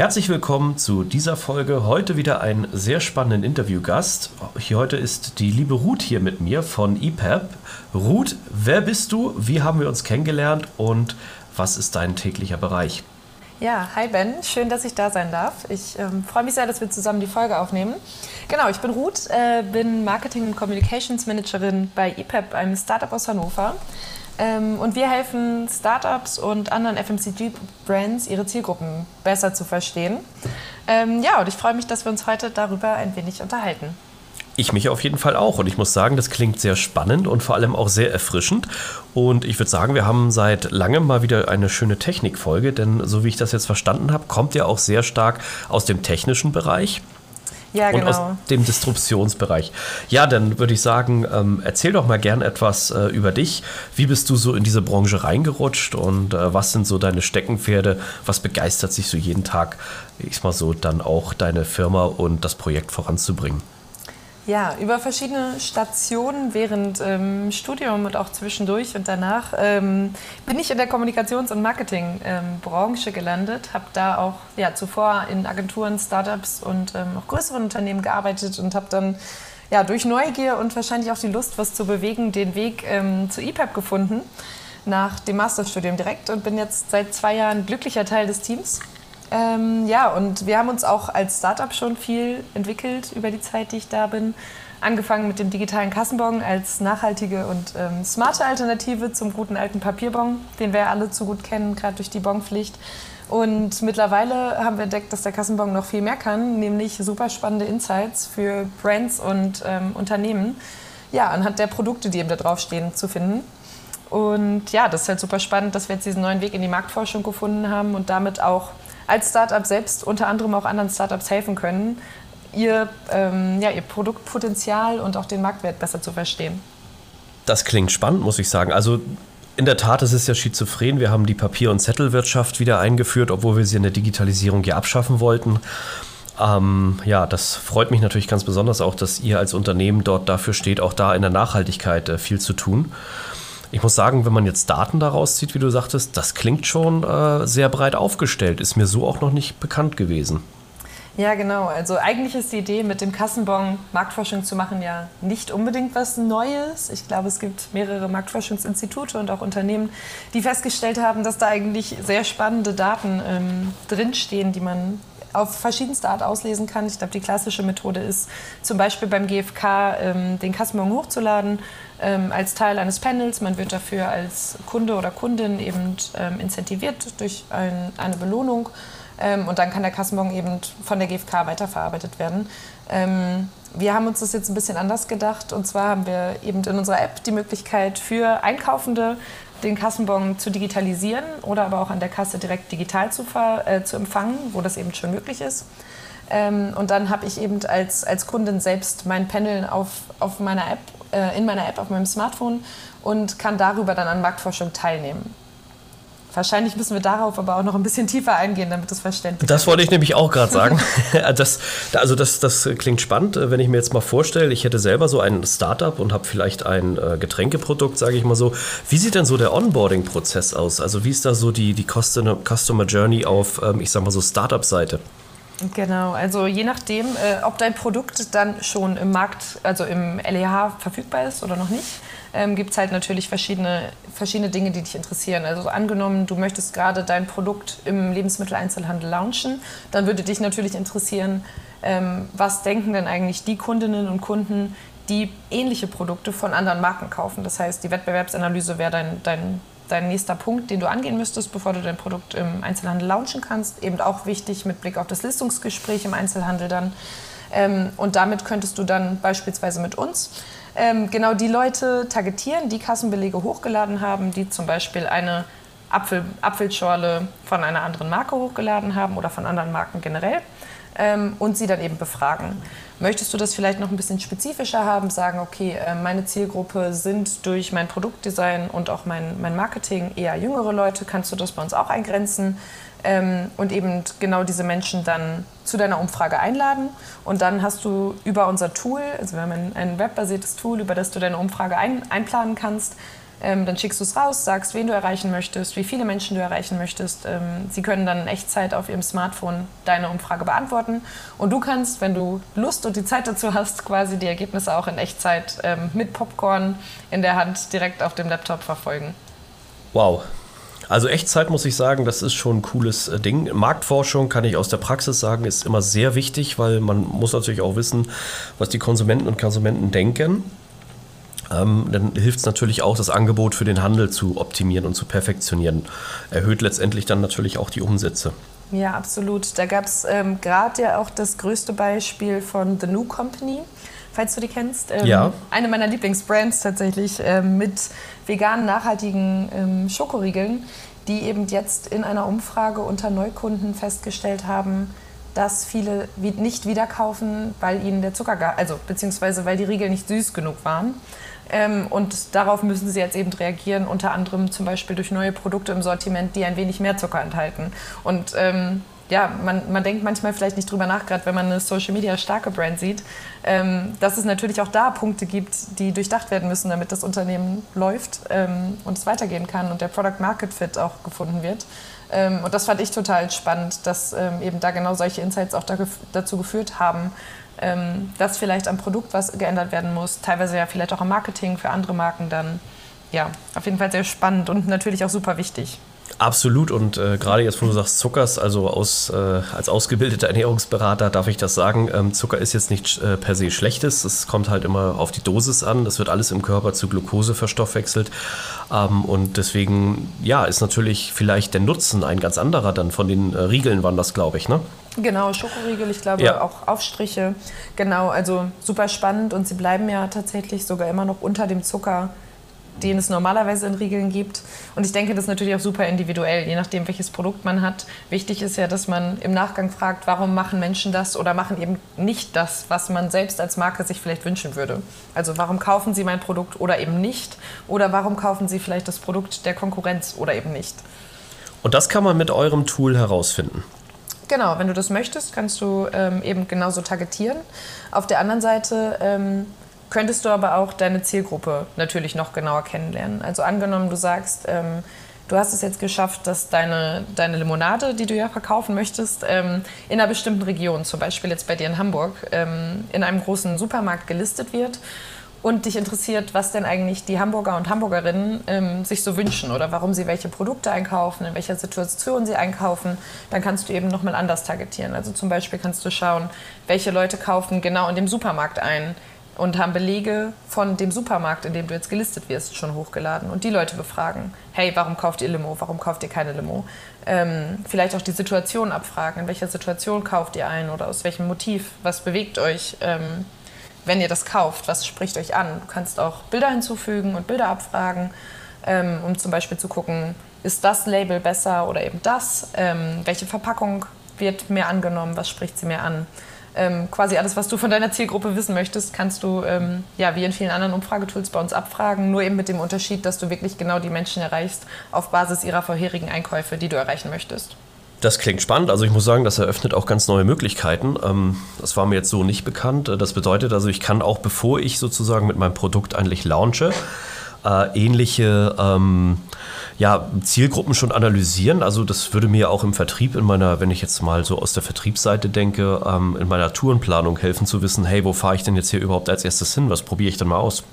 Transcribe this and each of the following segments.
Herzlich willkommen zu dieser Folge. Heute wieder einen sehr spannenden Interviewgast. Heute ist die liebe Ruth hier mit mir von EPAP. Ruth, wer bist du? Wie haben wir uns kennengelernt und was ist dein täglicher Bereich? Ja, hi Ben, schön, dass ich da sein darf. Ich ähm, freue mich sehr, dass wir zusammen die Folge aufnehmen. Genau, ich bin Ruth, äh, bin Marketing- und Communications Managerin bei EPAP, einem Startup aus Hannover. Ähm, und wir helfen Startups und anderen FMCG-Brands, ihre Zielgruppen besser zu verstehen. Ähm, ja, und ich freue mich, dass wir uns heute darüber ein wenig unterhalten. Ich mich auf jeden Fall auch. Und ich muss sagen, das klingt sehr spannend und vor allem auch sehr erfrischend. Und ich würde sagen, wir haben seit langem mal wieder eine schöne Technikfolge, denn so wie ich das jetzt verstanden habe, kommt ja auch sehr stark aus dem technischen Bereich. Ja, genau. Und aus genau. dem Distributionsbereich. Ja, dann würde ich sagen, ähm, erzähl doch mal gern etwas äh, über dich. Wie bist du so in diese Branche reingerutscht und äh, was sind so deine Steckenpferde? Was begeistert sich so jeden Tag, ich mal so, dann auch deine Firma und das Projekt voranzubringen? Ja, über verschiedene Stationen während ähm, Studium und auch zwischendurch und danach ähm, bin ich in der Kommunikations- und Marketingbranche ähm, gelandet, habe da auch ja, zuvor in Agenturen, Startups und ähm, auch größeren Unternehmen gearbeitet und habe dann ja, durch Neugier und wahrscheinlich auch die Lust, was zu bewegen, den Weg ähm, zu EPAP gefunden nach dem Masterstudium direkt und bin jetzt seit zwei Jahren glücklicher Teil des Teams ähm, ja, und wir haben uns auch als Startup schon viel entwickelt über die Zeit, die ich da bin. Angefangen mit dem digitalen Kassenbon als nachhaltige und ähm, smarte Alternative zum guten alten Papierbon, den wir alle zu gut kennen, gerade durch die Bonpflicht. Und mittlerweile haben wir entdeckt, dass der Kassenbon noch viel mehr kann, nämlich super spannende Insights für Brands und ähm, Unternehmen, ja, anhand der Produkte, die eben da draufstehen, zu finden. Und ja, das ist halt super spannend, dass wir jetzt diesen neuen Weg in die Marktforschung gefunden haben und damit auch als Startup selbst unter anderem auch anderen Startups helfen können, ihr, ähm, ja, ihr Produktpotenzial und auch den Marktwert besser zu verstehen. Das klingt spannend, muss ich sagen. Also in der Tat, es ist ja schizophren. Wir haben die Papier- und Zettelwirtschaft wieder eingeführt, obwohl wir sie in der Digitalisierung ja abschaffen wollten. Ähm, ja, das freut mich natürlich ganz besonders auch, dass ihr als Unternehmen dort dafür steht, auch da in der Nachhaltigkeit äh, viel zu tun. Ich muss sagen, wenn man jetzt Daten daraus zieht, wie du sagtest, das klingt schon äh, sehr breit aufgestellt. Ist mir so auch noch nicht bekannt gewesen. Ja, genau. Also eigentlich ist die Idee, mit dem Kassenbon Marktforschung zu machen, ja nicht unbedingt was Neues. Ich glaube, es gibt mehrere Marktforschungsinstitute und auch Unternehmen, die festgestellt haben, dass da eigentlich sehr spannende Daten ähm, drinstehen, die man auf verschiedenste Art auslesen kann. Ich glaube, die klassische Methode ist zum Beispiel beim GfK ähm, den Kassenbon hochzuladen ähm, als Teil eines Panels. Man wird dafür als Kunde oder Kundin eben ähm, incentiviert durch ein, eine Belohnung ähm, und dann kann der Kassenbon eben von der GfK weiterverarbeitet werden. Ähm, wir haben uns das jetzt ein bisschen anders gedacht und zwar haben wir eben in unserer App die Möglichkeit für Einkaufende den Kassenbon zu digitalisieren oder aber auch an der Kasse direkt digital zu, äh, zu empfangen, wo das eben schon möglich ist. Ähm, und dann habe ich eben als, als Kundin selbst mein Panel auf, auf meiner App, äh, in meiner App auf meinem Smartphone und kann darüber dann an Marktforschung teilnehmen. Wahrscheinlich müssen wir darauf aber auch noch ein bisschen tiefer eingehen, damit es verständlich ist. Das wollte ich nämlich auch gerade sagen. das, also das, das klingt spannend, wenn ich mir jetzt mal vorstelle, ich hätte selber so ein Startup und habe vielleicht ein äh, Getränkeprodukt, sage ich mal so. Wie sieht denn so der Onboarding-Prozess aus? Also wie ist da so die, die Customer Journey auf, ähm, ich sag mal so, Startup-Seite? Genau, also je nachdem, äh, ob dein Produkt dann schon im Markt, also im LEH verfügbar ist oder noch nicht, ähm, gibt es halt natürlich verschiedene, verschiedene Dinge, die dich interessieren. Also angenommen, du möchtest gerade dein Produkt im Lebensmitteleinzelhandel launchen, dann würde dich natürlich interessieren, ähm, was denken denn eigentlich die Kundinnen und Kunden, die ähnliche Produkte von anderen Marken kaufen. Das heißt, die Wettbewerbsanalyse wäre dein, dein dein nächster Punkt, den du angehen müsstest, bevor du dein Produkt im Einzelhandel launchen kannst. Eben auch wichtig mit Blick auf das Listungsgespräch im Einzelhandel dann. Ähm, und damit könntest du dann beispielsweise mit uns ähm, genau die Leute targetieren, die Kassenbelege hochgeladen haben, die zum Beispiel eine Apfel, Apfelschorle von einer anderen Marke hochgeladen haben oder von anderen Marken generell. Ähm, und sie dann eben befragen. Möchtest du das vielleicht noch ein bisschen spezifischer haben, sagen, okay, äh, meine Zielgruppe sind durch mein Produktdesign und auch mein, mein Marketing eher jüngere Leute, kannst du das bei uns auch eingrenzen? ähm, und eben genau diese Menschen dann zu deiner Umfrage einladen. Und dann hast du über unser Tool, also wir haben ein, ein webbasiertes Tool, über das du deine Umfrage ein, einplanen kannst. Ähm, dann schickst du es raus, sagst, wen du erreichen möchtest, wie viele Menschen du erreichen möchtest. Ähm, sie können dann in Echtzeit auf ihrem Smartphone deine Umfrage beantworten. Und du kannst, wenn du Lust und die Zeit dazu hast, quasi die Ergebnisse auch in Echtzeit ähm, mit Popcorn in der Hand direkt auf dem Laptop verfolgen. Wow, also Echtzeit muss ich sagen, das ist schon ein cooles äh, Ding. Marktforschung kann ich aus der Praxis sagen, ist immer sehr wichtig, weil man muss natürlich auch wissen, was die Konsumenten und Konsumenten denken. Ähm, dann hilft es natürlich auch, das Angebot für den Handel zu optimieren und zu perfektionieren. Erhöht letztendlich dann natürlich auch die Umsätze. Ja, absolut. Da gab es ähm, gerade ja auch das größte Beispiel von The New Company falls du die kennst. Ähm, ja. Eine meiner Lieblingsbrands tatsächlich ähm, mit veganen, nachhaltigen ähm, Schokoriegeln, die eben jetzt in einer Umfrage unter Neukunden festgestellt haben, dass viele nicht wieder kaufen, weil ihnen der Zucker, also beziehungsweise weil die Riegel nicht süß genug waren. Ähm, und darauf müssen sie jetzt eben reagieren, unter anderem zum Beispiel durch neue Produkte im Sortiment, die ein wenig mehr Zucker enthalten. Und ähm, ja, man, man denkt manchmal vielleicht nicht drüber nach, gerade wenn man eine Social Media starke Brand sieht, ähm, dass es natürlich auch da Punkte gibt, die durchdacht werden müssen, damit das Unternehmen läuft ähm, und es weitergehen kann und der Product Market Fit auch gefunden wird. Ähm, und das fand ich total spannend, dass ähm, eben da genau solche Insights auch da, dazu geführt haben, ähm, dass vielleicht am Produkt was geändert werden muss, teilweise ja vielleicht auch am Marketing für andere Marken dann. Ja, auf jeden Fall sehr spannend und natürlich auch super wichtig. Absolut und äh, gerade jetzt, wo du sagst Zuckers, also aus, äh, als ausgebildeter Ernährungsberater darf ich das sagen, ähm, Zucker ist jetzt nicht äh, per se schlechtes, es kommt halt immer auf die Dosis an, das wird alles im Körper zu Glucose verstoffwechselt ähm, und deswegen, ja, ist natürlich vielleicht der Nutzen ein ganz anderer dann von den äh, Riegeln waren das, glaube ich, ne? Genau, Schokoriegel, ich glaube ja. auch Aufstriche, genau, also super spannend und sie bleiben ja tatsächlich sogar immer noch unter dem Zucker den es normalerweise in Riegeln gibt. Und ich denke, das ist natürlich auch super individuell, je nachdem, welches Produkt man hat. Wichtig ist ja, dass man im Nachgang fragt, warum machen Menschen das oder machen eben nicht das, was man selbst als Marke sich vielleicht wünschen würde. Also warum kaufen sie mein Produkt oder eben nicht? Oder warum kaufen sie vielleicht das Produkt der Konkurrenz oder eben nicht? Und das kann man mit eurem Tool herausfinden. Genau, wenn du das möchtest, kannst du ähm, eben genauso targetieren. Auf der anderen Seite ähm, könntest du aber auch deine Zielgruppe natürlich noch genauer kennenlernen. Also angenommen, du sagst, ähm, du hast es jetzt geschafft, dass deine, deine Limonade, die du ja verkaufen möchtest, ähm, in einer bestimmten Region, zum Beispiel jetzt bei dir in Hamburg, ähm, in einem großen Supermarkt gelistet wird und dich interessiert, was denn eigentlich die Hamburger und Hamburgerinnen ähm, sich so wünschen oder warum sie welche Produkte einkaufen, in welcher Situation sie einkaufen, dann kannst du eben nochmal anders targetieren. Also zum Beispiel kannst du schauen, welche Leute kaufen genau in dem Supermarkt ein, und haben Belege von dem Supermarkt, in dem du jetzt gelistet wirst, schon hochgeladen und die Leute befragen. Hey, warum kauft ihr Limo? Warum kauft ihr keine Limo? Ähm, vielleicht auch die Situation abfragen. In welcher Situation kauft ihr ein oder aus welchem Motiv? Was bewegt euch, ähm, wenn ihr das kauft? Was spricht euch an? Du kannst auch Bilder hinzufügen und Bilder abfragen, ähm, um zum Beispiel zu gucken, ist das Label besser oder eben das? Ähm, welche Verpackung wird mehr angenommen? Was spricht sie mehr an? ähm, quasi alles, was du von deiner Zielgruppe wissen möchtest, kannst du ähm, ja wie in vielen anderen Umfragetools bei uns abfragen. Nur eben mit dem Unterschied, dass du wirklich genau die Menschen erreichst auf Basis ihrer vorherigen Einkäufe, die du erreichen möchtest. Das klingt spannend. Also ich muss sagen, das eröffnet auch ganz neue Möglichkeiten. Ähm, das war mir jetzt so nicht bekannt. Das bedeutet also, ich kann auch, bevor ich sozusagen mit meinem Produkt eigentlich launche, äh, ähnliche ähm, ja, Zielgruppen schon analysieren. Also das würde mir auch im Vertrieb in meiner, wenn ich jetzt mal so aus der Vertriebsseite denke, ähm, in meiner Tourenplanung helfen zu wissen, hey, wo fahre ich denn jetzt hier überhaupt als erstes hin? Was probiere ich denn mal aus?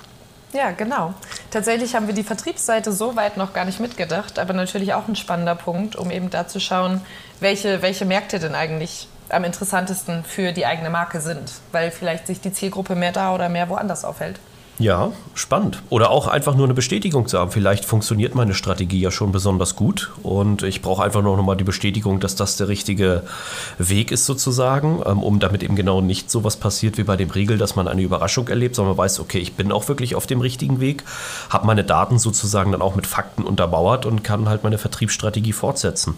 Ja, genau. Tatsächlich haben wir die Vertriebsseite so weit noch gar nicht mitgedacht, aber natürlich auch ein spannender Punkt, um eben da zu schauen, welche, welche Märkte denn eigentlich am interessantesten für die eigene Marke sind, weil vielleicht sich die Zielgruppe mehr da oder mehr woanders aufhält. Ja, spannend. Oder auch einfach nur eine Bestätigung zu haben. Vielleicht funktioniert meine Strategie ja schon besonders gut und ich brauche einfach nur noch mal die Bestätigung, dass das der richtige Weg ist sozusagen, ähm, um damit eben genau nicht so was passiert wie bei dem Riegel, dass man eine Überraschung erlebt, sondern man weiß, okay, ich bin auch wirklich auf dem richtigen Weg, habe meine Daten sozusagen dann auch mit Fakten untermauert und kann halt meine Vertriebsstrategie fortsetzen.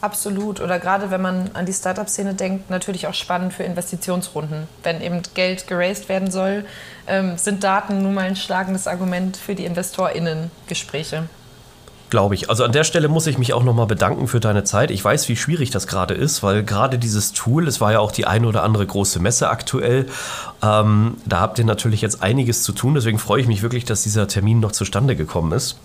Absolut. Oder gerade wenn man an die Startup-Szene denkt, natürlich auch spannend für Investitionsrunden. Wenn eben Geld geraced werden soll, ähm, sind Daten nun mal ein schlagendes Argument für die InvestorInnen-Gespräche. Glaube ich. Also an der Stelle muss ich mich auch nochmal bedanken für deine Zeit. Ich weiß, wie schwierig das gerade ist, weil gerade dieses Tool, es war ja auch die eine oder andere große Messe aktuell, ähm, da habt ihr natürlich jetzt einiges zu tun. Deswegen freue ich mich wirklich, dass dieser Termin noch zustande gekommen ist.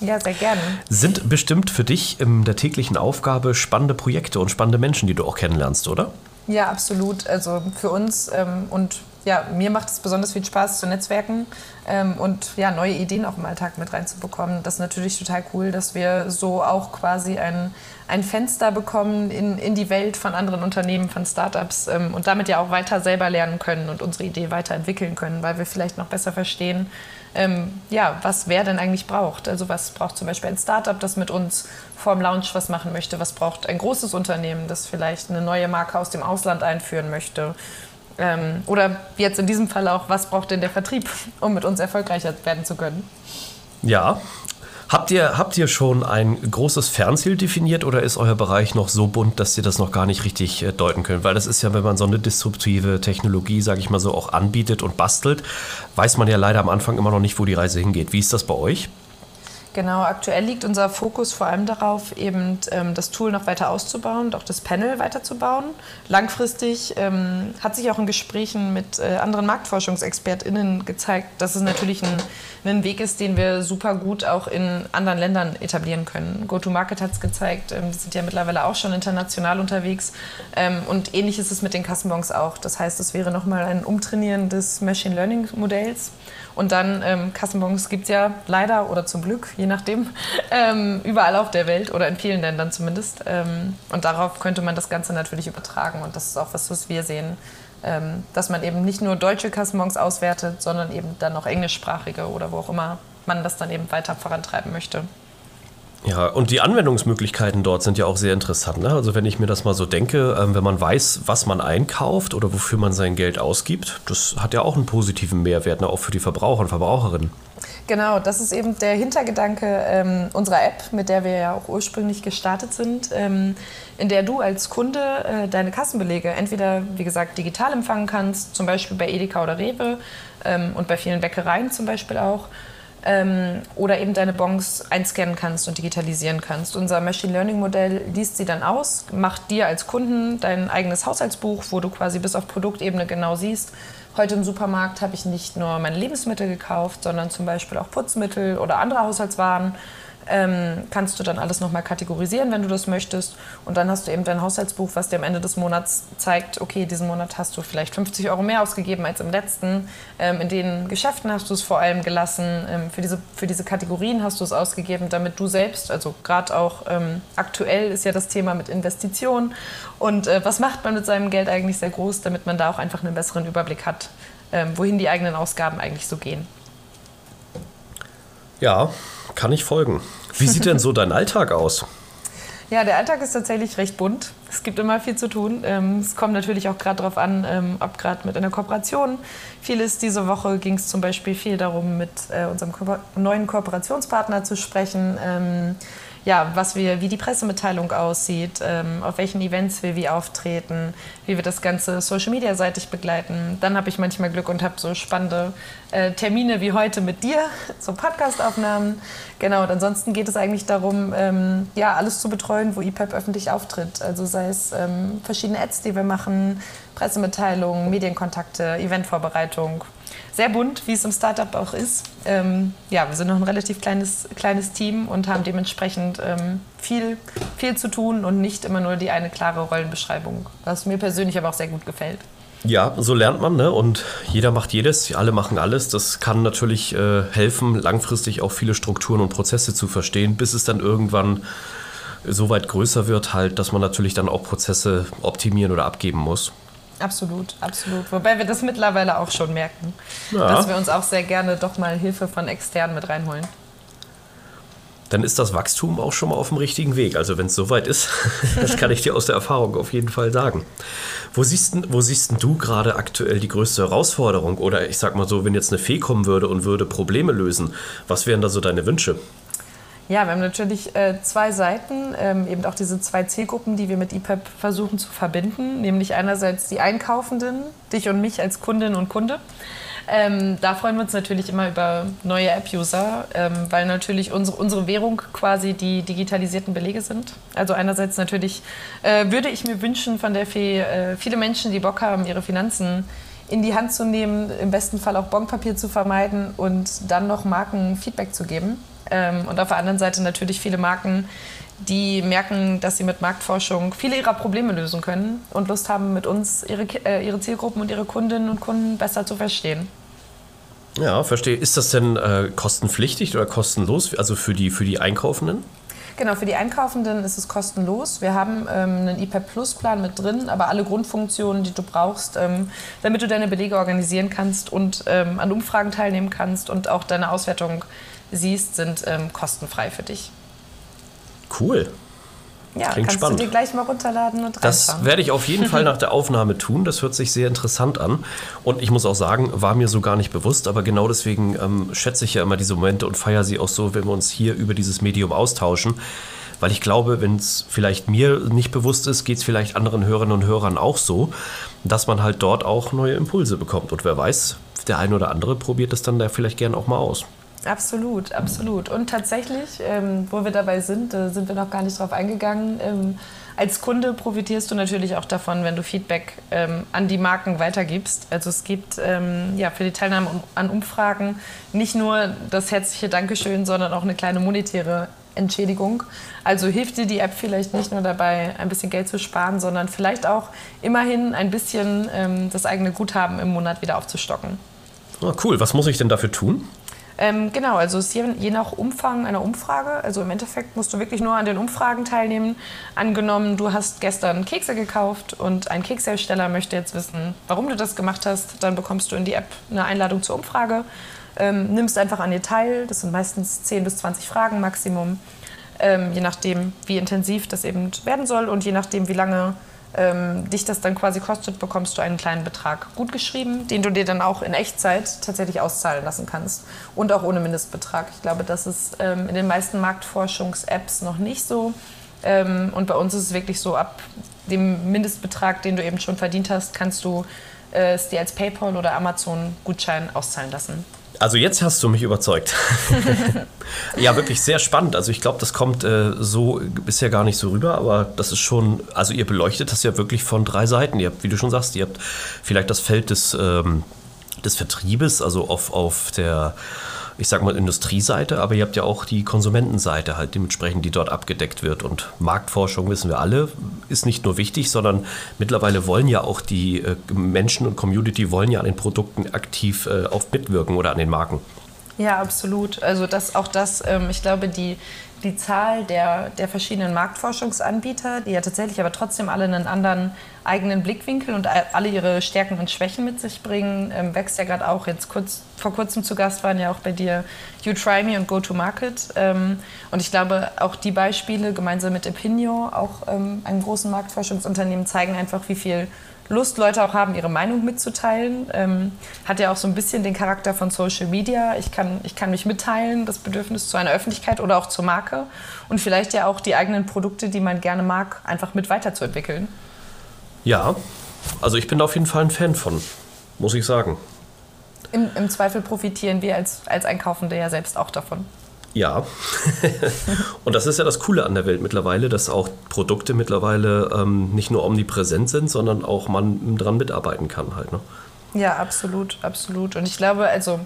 Ja, sehr gerne. Sind bestimmt für dich in der täglichen Aufgabe spannende Projekte und spannende Menschen, die du auch kennenlernst, oder? Ja, absolut. Also für uns ähm, und ja, mir macht es besonders viel Spaß zu netzwerken ähm, und ja, neue Ideen auch im Alltag mit reinzubekommen. Das ist natürlich total cool, dass wir so auch quasi ein, ein Fenster bekommen in, in die Welt von anderen Unternehmen, von Startups ähm, und damit ja auch weiter selber lernen können und unsere Idee weiterentwickeln können, weil wir vielleicht noch besser verstehen, ähm, ja, was wer denn eigentlich braucht. Also was braucht zum Beispiel ein Startup, das mit uns vor dem Launch was machen möchte? Was braucht ein großes Unternehmen, das vielleicht eine neue Marke aus dem Ausland einführen möchte? Ähm, oder jetzt in diesem Fall auch, was braucht denn der Vertrieb, um mit uns erfolgreicher werden zu können? Ja. Habt ihr, habt ihr schon ein großes Fernziel definiert oder ist euer Bereich noch so bunt, dass ihr das noch gar nicht richtig äh, deuten könnt? Weil das ist ja, wenn man so eine disruptive Technologie, sage ich mal so, auch anbietet und bastelt, weiß man ja leider am Anfang immer noch nicht, wo die Reise hingeht. Wie ist das bei euch? Genau, aktuell liegt unser Fokus vor allem darauf, eben ähm, das Tool noch weiter auszubauen auch das Panel weiterzubauen. Langfristig ähm, hat sich auch in Gesprächen mit äh, anderen MarktforschungsexpertInnen gezeigt, dass es natürlich ein, ein, Weg ist, den wir super gut auch in anderen Ländern etablieren können. GoToMarket hat es gezeigt, ähm, die sind ja mittlerweile auch schon international unterwegs ähm, und ähnlich ist es mit den Kassenbons auch. Das heißt, es wäre nochmal ein Umtrainieren des Machine Learning Modells und dann ähm, Kassenbons gibt es ja leider oder zum Glück, je nachdem, ähm, überall auf der Welt oder in vielen Ländern zumindest. Ähm, und darauf könnte man das Ganze natürlich übertragen. Und das ist auch was, was wir sehen, ähm, dass man eben nicht nur deutsche Kassenbons auswertet, sondern eben dann auch englischsprachige oder wo auch immer man das dann eben weiter vorantreiben möchte. Ja, und die Anwendungsmöglichkeiten dort sind ja auch sehr interessant. Ne? Also wenn ich mir das mal so denke, ähm, wenn man weiß, was man einkauft oder wofür man sein Geld ausgibt, das hat ja auch einen positiven Mehrwert, ne? auch für die Verbraucher und Verbraucherinnen. Genau, das ist eben der Hintergedanke ähm, unserer App, mit der wir ja auch ursprünglich gestartet sind, ähm, in der du als Kunde äh, deine Kassenbelege entweder, wie gesagt, digital empfangen kannst, zum Beispiel bei Edeka oder Rewe ähm, und bei vielen Bäckereien zum Beispiel auch ähm, oder eben deine Bons einscannen kannst und digitalisieren kannst. Unser Machine Learning Modell liest sie dann aus, macht dir als Kunden dein eigenes Haushaltsbuch, wo du quasi bis auf Produktebene genau siehst, heute im Supermarkt habe ich nicht nur meine Lebensmittel gekauft, sondern zum Beispiel auch Putzmittel oder andere Haushaltswaren ähm, kannst du dann alles nochmal kategorisieren, wenn du das möchtest. Und dann hast du eben dein Haushaltsbuch, was dir am Ende des Monats zeigt, okay, diesen Monat hast du vielleicht 50 Euro mehr ausgegeben als im letzten. Ähm, in den Geschäften hast du es vor allem gelassen. Ähm, für, diese, für diese Kategorien hast du es ausgegeben, damit du selbst, also gerade auch ähm, aktuell ist ja das Thema mit Investitionen. Und äh, was macht man mit seinem Geld eigentlich sehr groß, damit man da auch einfach einen besseren Überblick hat, ähm, wohin die eigenen Ausgaben eigentlich so gehen. Ja, kann ich folgen. Wie sieht denn so dein Alltag aus? Ja, der Alltag ist tatsächlich recht bunt. Es gibt immer viel zu tun. Ähm, es kommt natürlich auch gerade darauf an, ähm, ob gerade mit einer Kooperation viel ist. Diese Woche ging es zum Beispiel viel darum, mit äh, unserem neuen Kooperationspartner zu sprechen ähm, ja, was wir, wie die Pressemitteilung aussieht, ähm, auf welchen Events wir wie auftreten, wie wir das Ganze Social Media seitig begleiten. Dann habe ich manchmal Glück und habe so spannende äh, Termine wie heute mit dir, so Podcastaufnahmen. Genau, und ansonsten geht es eigentlich darum, ähm, ja, alles zu betreuen, wo EPEP öffentlich auftritt. Also sei es ähm, verschiedene Ads, die wir machen, Pressemitteilungen, Medienkontakte, Eventvorbereitung sehr bunt, wie es im Startup auch ist. Ähm, ja, wir sind noch ein relativ kleines, kleines Team und haben dementsprechend ähm, viel, viel zu tun und nicht immer nur die eine klare Rollenbeschreibung, was mir persönlich aber auch sehr gut gefällt. Ja, so lernt man, ne? Und jeder macht jedes, alle machen alles. Das kann natürlich äh, helfen, langfristig auch viele Strukturen und Prozesse zu verstehen, bis es dann irgendwann so weit größer wird, halt, dass man natürlich dann auch Prozesse optimieren oder abgeben muss. Absolut, absolut. Wobei wir das mittlerweile auch schon merken, ja. dass wir uns auch sehr gerne doch mal Hilfe von externen mit reinholen. Dann ist das Wachstum auch schon mal auf dem richtigen Weg. Also wenn es soweit ist, das kann ich dir aus der Erfahrung auf jeden Fall sagen. Wo siehst, wo siehst du gerade aktuell die größte Herausforderung? Oder ich sag mal so, wenn jetzt eine Fee kommen würde und würde Probleme lösen, was wären da so deine Wünsche? Ja, wir haben natürlich äh, zwei Seiten, ähm, eben auch diese zwei Zielgruppen, die wir mit EPEP versuchen zu verbinden, nämlich einerseits die Einkaufenden, dich und mich als Kundin und Kunde. Ähm, da freuen wir uns natürlich immer über neue App-User, ähm, weil natürlich unsere, unsere Währung quasi die digitalisierten Belege sind. Also einerseits natürlich äh, würde ich mir wünschen von der Fee, äh, viele Menschen, die Bock haben, ihre Finanzen in die Hand zu nehmen, im besten Fall auch Bonpapier zu vermeiden und dann noch Marken Feedback zu geben. Ähm, und auf der anderen Seite natürlich viele Marken, die merken, dass sie mit Marktforschung viele ihrer Probleme lösen können und Lust haben, mit uns ihre, äh, ihre Zielgruppen und ihre Kundinnen und Kunden besser zu verstehen. Ja, verstehe. Ist das denn äh, kostenpflichtig oder kostenlos, also für die, für die Einkaufenden? Genau, für die Einkaufenden ist es kostenlos. Wir haben ähm, einen IPEP Plus Plan mit drin, aber alle Grundfunktionen, die du brauchst, ähm, damit du deine Belege organisieren kannst und ähm, an Umfragen teilnehmen kannst und auch deine Auswertung siehst, sind ähm, kostenfrei für dich. Cool. Ja, Klingt kannst spannend. du dir gleich mal runterladen und Das werde ich auf jeden Fall nach der Aufnahme tun. Das hört sich sehr interessant an. Und ich muss auch sagen, war mir so gar nicht bewusst, aber genau deswegen ähm, schätze ich ja immer diese Momente und feiere sie auch so, wenn wir uns hier über dieses Medium austauschen. Weil ich glaube, wenn es vielleicht mir nicht bewusst ist, geht es vielleicht anderen Hörerinnen und Hörern auch so, dass man halt dort auch neue Impulse bekommt. Und wer weiß, der eine oder andere probiert es dann da vielleicht gern auch mal aus. Absolut, absolut. Und tatsächlich, ähm, wo wir dabei sind, äh, sind wir noch gar nicht drauf eingegangen. Ähm, als Kunde profitierst du natürlich auch davon, wenn du Feedback ähm, an die Marken weitergibst. Also es gibt ähm, ja, für die Teilnahme an Umfragen nicht nur das herzliche Dankeschön, sondern auch eine kleine monetäre Entschädigung. Also hilft dir die App vielleicht nicht nur dabei, ein bisschen Geld zu sparen, sondern vielleicht auch immerhin ein bisschen ähm, das eigene Guthaben im Monat wieder aufzustocken. Oh, cool. Was muss ich denn dafür tun? Ähm, genau, also es ist je, je, nach Umfang einer Umfrage. Also im Endeffekt musst du wirklich nur an den Umfragen teilnehmen. Angenommen, du hast gestern Kekse gekauft und ein Kekshersteller möchte jetzt wissen, warum du das gemacht hast, dann bekommst du in die App eine Einladung zur Umfrage. Ähm, nimmst einfach an ihr teil. Das sind meistens 10 bis 20 Fragen Maximum. Ähm, je nachdem, wie intensiv das eben werden soll und je nachdem, wie lange ähm, dich das dann quasi kostet, bekommst du einen kleinen Betrag gut geschrieben, den du dir dann auch in Echtzeit tatsächlich auszahlen lassen kannst. Und auch ohne Mindestbetrag. Ich glaube, das ist ähm, in den meisten Marktforschungs-Apps noch nicht so. Ähm, und bei uns ist es wirklich so, ab dem Mindestbetrag, den du eben schon verdient hast, kannst du äh, es dir als PayPal oder Amazon-Gutschein auszahlen lassen. Also jetzt hast du mich überzeugt. ja, wirklich sehr spannend. Also ich glaube, das kommt äh, so bisher gar nicht so rüber, aber das ist schon, also ihr beleuchtet das ja wirklich von drei Seiten. Ihr habt, wie du schon sagst, ihr habt vielleicht das Feld des, ähm, des Vertriebes, also auf, auf der ich sag mal, Industrieseite, aber ihr habt ja auch die Konsumentenseite halt dementsprechend, die dort abgedeckt wird. Und Marktforschung, wissen wir alle, ist nicht nur wichtig, sondern mittlerweile wollen ja auch die äh, Menschen und Community wollen ja an den Produkten aktiv äh, mitwirken oder an den Marken. Ja, absolut. Also das, auch das, ähm, ich glaube, die, die Zahl der, der verschiedenen Marktforschungsanbieter, die ja tatsächlich aber trotzdem alle einen anderen eigenen Blickwinkel und alle ihre Stärken und Schwächen mit sich bringen, ähm, wächst ja gerade auch. Jetzt kurz, vor kurzem zu Gast waren ja auch bei dir You Try Me und Go to Market. Ähm, und ich glaube, auch die Beispiele gemeinsam mit Opinio, auch ähm, einem großen Marktforschungsunternehmen, zeigen einfach, wie viel Lust Leute auch haben, ihre Meinung mitzuteilen. Ähm, hat ja auch so ein bisschen den Charakter von Social Media. Ich kann, ich kann mich mitteilen, das Bedürfnis zu einer Öffentlichkeit oder auch zur Marke und vielleicht ja auch die eigenen Produkte, die man gerne mag, einfach mit weiterzuentwickeln. Ja, also ich bin da auf jeden Fall ein Fan von, muss ich sagen. Im, im Zweifel profitieren wir als, als Einkaufende ja selbst auch davon. Ja, und das ist ja das Coole an der Welt mittlerweile, dass auch Produkte mittlerweile ähm, nicht nur omnipräsent sind, sondern auch man dran mitarbeiten kann halt. Ne? Ja, absolut, absolut. Und ich glaube, also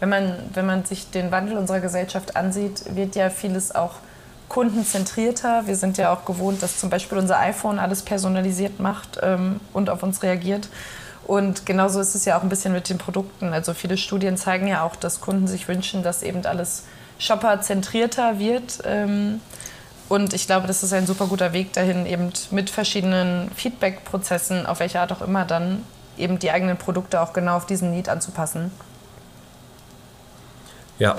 wenn man, wenn man sich den Wandel unserer Gesellschaft ansieht, wird ja vieles auch kundenzentrierter. Wir sind ja auch gewohnt, dass zum Beispiel unser iPhone alles personalisiert macht ähm, und auf uns reagiert. Und genauso ist es ja auch ein bisschen mit den Produkten. Also viele Studien zeigen ja auch, dass Kunden sich wünschen, dass eben alles shopperzentrierter wird. Ähm, und ich glaube, das ist ein super guter Weg dahin, eben mit verschiedenen Feedback-Prozessen, auf welche Art auch immer, dann eben die eigenen Produkte auch genau auf diesen Need anzupassen. Ja.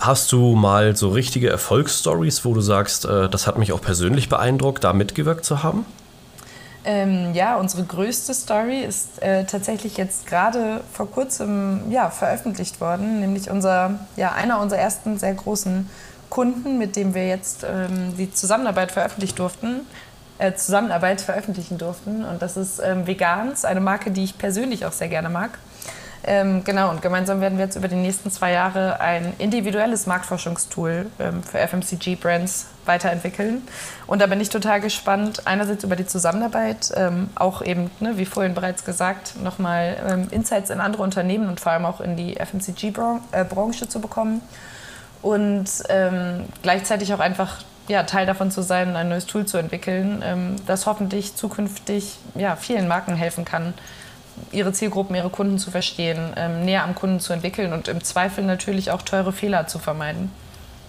Hast du mal so richtige Erfolgsstories, wo du sagst, äh, das hat mich auch persönlich beeindruckt, da mitgewirkt zu haben? Ähm, ja, unsere größte Story ist äh, tatsächlich jetzt gerade vor kurzem ja, veröffentlicht worden, nämlich unser, ja, einer unserer ersten sehr großen Kunden, mit dem wir jetzt ähm, die Zusammenarbeit veröffentlichen durften, äh, Zusammenarbeit veröffentlichen durften. Und das ist ähm, Vegans, eine Marke, die ich persönlich auch sehr gerne mag. Ähm, genau, und gemeinsam werden wir jetzt über die nächsten zwei Jahre ein individuelles Marktforschungstool ähm, für FMCG-Brands weiterentwickeln. Und da bin ich total gespannt, einerseits über die Zusammenarbeit, ähm, auch eben, ne, wie vorhin bereits gesagt, nochmal ähm, Insights in andere Unternehmen und vor allem auch in die FMCG-Branche zu bekommen. Und ähm, gleichzeitig auch einfach ja, Teil davon zu sein, ein neues Tool zu entwickeln, ähm, das hoffentlich zukünftig ja, vielen Marken helfen kann, ihre Zielgruppen, ihre Kunden zu verstehen, ähm, näher am Kunden zu entwickeln und im Zweifel natürlich auch teure Fehler zu vermeiden.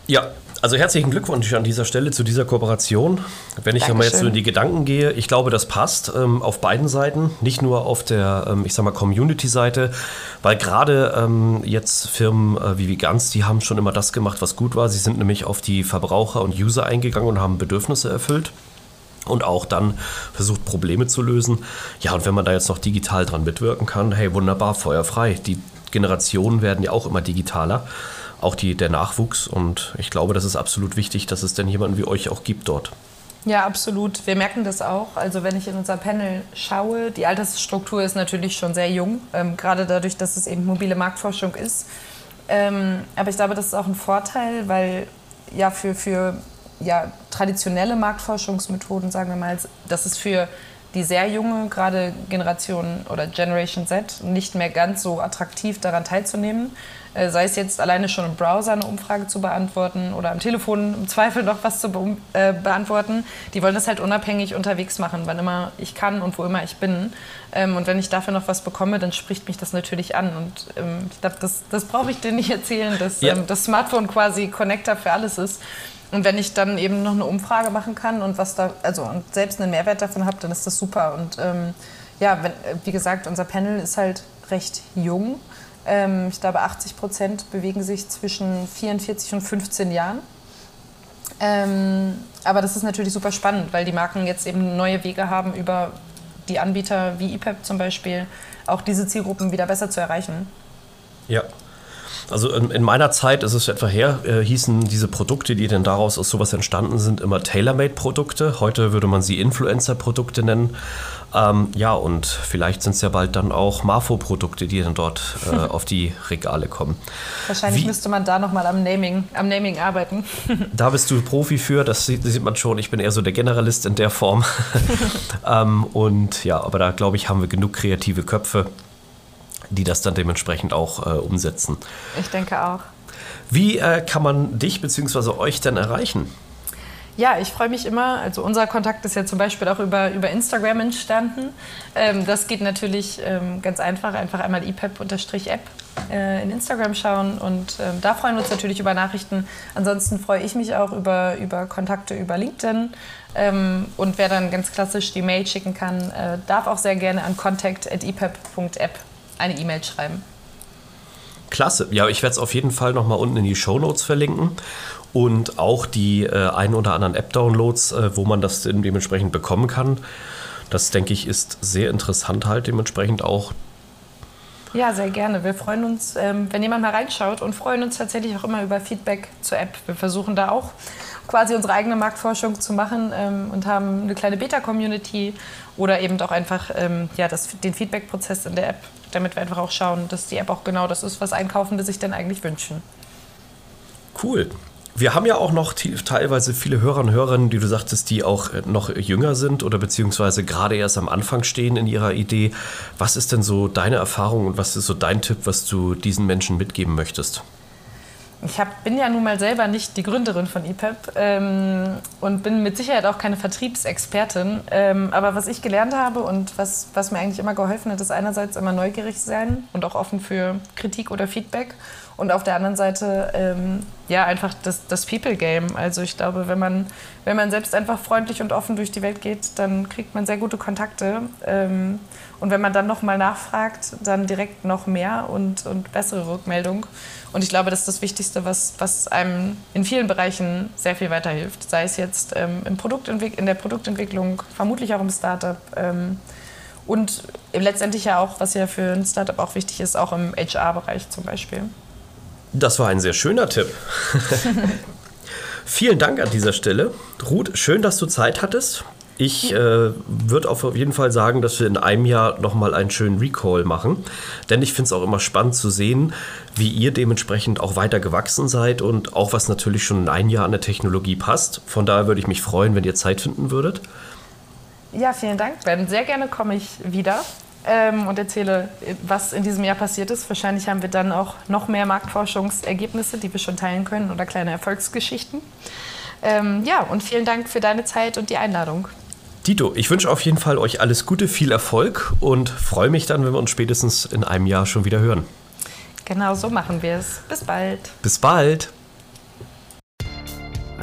Ja, also herzlichen Glückwunsch an dieser Stelle zu dieser Kooperation. Wenn ich mal jetzt so in die Gedanken gehe, ich glaube, das passt ähm, auf beiden Seiten, nicht nur auf der, ähm, ich sag mal, Community-Seite, weil gerade ähm, jetzt Firmen äh, wie Vegans, die haben schon immer das gemacht, was gut war. Sie sind nämlich auf die Verbraucher und User eingegangen und haben Bedürfnisse erfüllt und auch dann versucht, Probleme zu lösen. Ja, und wenn man da jetzt noch digital dran mitwirken kann, hey, wunderbar, feuerfrei. Die Generationen werden ja auch immer digitaler, auch die, der Nachwuchs. Und ich glaube, das ist absolut wichtig, dass es denn jemanden wie euch auch gibt dort. Ja, absolut. Wir merken das auch. Also wenn ich in unser Panel schaue, die Altersstruktur ist natürlich schon sehr jung, ähm, gerade dadurch, dass es eben mobile Marktforschung ist. Ähm, aber ich glaube, das ist auch ein Vorteil, weil ja für, für ja, traditionelle Marktforschungsmethoden, sagen wir mal, das ist für die sehr junge, gerade Generation oder Generation Z, nicht mehr ganz so attraktiv daran teilzunehmen. Äh, sei es jetzt alleine schon im Browser eine Umfrage zu beantworten oder am Telefon im Zweifel noch was zu be äh, beantworten. Die wollen das halt unabhängig unterwegs machen, wann immer ich kann und wo immer ich bin. Ähm, und wenn ich dafür noch was bekomme, dann spricht mich das natürlich an. Und ähm, ich glaube, das, das brauche ich dir nicht erzählen, dass ja. ähm, das Smartphone quasi Connector für alles ist. Und wenn ich dann eben noch eine Umfrage machen kann und was da, also und selbst einen Mehrwert davon habe, dann ist das super. Und ähm, ja, wenn, wie gesagt, unser Panel ist halt recht jung. Ähm, ich glaube, 80 Prozent bewegen sich zwischen 44 und 15 Jahren. Ähm, aber das ist natürlich super spannend, weil die Marken jetzt eben neue Wege haben, über die Anbieter wie EPEP zum Beispiel auch diese Zielgruppen wieder besser zu erreichen. Ja, also in, in, meiner Zeit ist es etwa her, äh, hießen diese Produkte, die denn daraus aus sowas entstanden sind, immer Tailor-Made-Produkte. Heute würde man sie Influencer-Produkte nennen. Ähm, ja, und vielleicht sind es ja bald dann auch Marfo-Produkte, die dann dort äh, auf die Regale kommen. Wahrscheinlich Wie, müsste man da nochmal am Naming, am Naming arbeiten. da bist du Profi für, das sieht, sieht, man schon. Ich bin eher so der Generalist in der Form. ähm, und ja, aber da glaube ich, haben wir genug kreative Köpfe die das dann dementsprechend auch äh, umsetzen. Ich denke auch. Wie äh, kann man dich bzw. euch denn erreichen? Ja, ich freue mich immer. Also unser Kontakt ist ja zum Beispiel auch über, über Instagram entstanden. Ähm, das geht natürlich ähm, ganz einfach. Einfach einmal epep-app äh, in Instagram schauen und ähm, da freuen wir uns natürlich über Nachrichten. Ansonsten freue ich mich auch über, über Kontakte über LinkedIn. Ähm, und wer dann ganz klassisch die Mail schicken kann, äh, darf auch sehr gerne an contact.epep.app eine E-Mail schreiben. Klasse. Ja, ich werde es auf jeden Fall nochmal unten in die Show Notes verlinken und auch die äh, ein oder anderen App-Downloads, äh, wo man das dementsprechend bekommen kann. Das denke ich ist sehr interessant halt dementsprechend auch. Ja, sehr gerne. Wir freuen uns, ähm, wenn jemand mal reinschaut und freuen uns tatsächlich auch immer über Feedback zur App. Wir versuchen da auch quasi unsere eigene Marktforschung zu machen ähm, und haben eine kleine Beta-Community oder eben auch einfach ähm, ja, das, den Feedback-Prozess in der App, damit wir einfach auch schauen, dass die App auch genau das ist, was Einkaufende sich denn eigentlich wünschen. Cool. Wir haben ja auch noch teilweise viele Hörer und Hörerinnen, die du sagtest, die auch äh, noch jünger sind oder beziehungsweise gerade erst am Anfang stehen in ihrer Idee. Was ist denn so deine Erfahrung und was ist so dein Tipp, was du diesen Menschen mitgeben möchtest? Ich hab, bin ja nun mal selber nicht die Gründerin von EPEP ähm, und bin mit Sicherheit auch keine Vertriebsexpertin. Ähm, aber was ich gelernt habe und was, was mir eigentlich immer geholfen hat, ist einerseits immer neugierig sein und auch offen für Kritik oder Feedback. Und auf der anderen Seite ähm, ja, einfach das, das People-Game. Also ich glaube, wenn man, wenn man selbst einfach freundlich und offen durch die Welt geht, dann kriegt man sehr gute Kontakte. Ähm, und wenn man dann nochmal nachfragt, dann direkt noch mehr und, und bessere Rückmeldung. Und ich glaube, das ist das Wichtigste, was, was einem in vielen Bereichen sehr viel weiterhilft. Sei es jetzt ähm, im Produktentwick in der Produktentwicklung, vermutlich auch im Startup. Ähm, und letztendlich ja auch, was ja für ein Startup auch wichtig ist, auch im HR-Bereich zum Beispiel. Das war ein sehr schöner Tipp. Vielen Dank an dieser Stelle. Ruth, schön, dass du Zeit hattest. Ich äh, würde auf jeden Fall sagen, dass wir in einem Jahr nochmal einen schönen Recall machen. Denn ich finde es auch immer spannend zu sehen, wie ihr dementsprechend auch weiter gewachsen seid und auch was natürlich schon in ein Jahr an der Technologie passt. Von daher würde ich mich freuen, wenn ihr Zeit finden würdet. Ja, vielen Dank, Ben. Sehr gerne komme ich wieder ähm, und erzähle, was in diesem Jahr passiert ist. Wahrscheinlich haben wir dann auch noch mehr Marktforschungsergebnisse, die wir schon teilen können oder kleine Erfolgsgeschichten. Ähm, ja, und vielen Dank für deine Zeit und die Einladung. Tito, ich wünsche auf jeden Fall euch alles Gute, viel Erfolg und freue mich dann, wenn wir uns spätestens in einem Jahr schon wieder hören. Genau so machen wir es. Bis bald. Bis bald.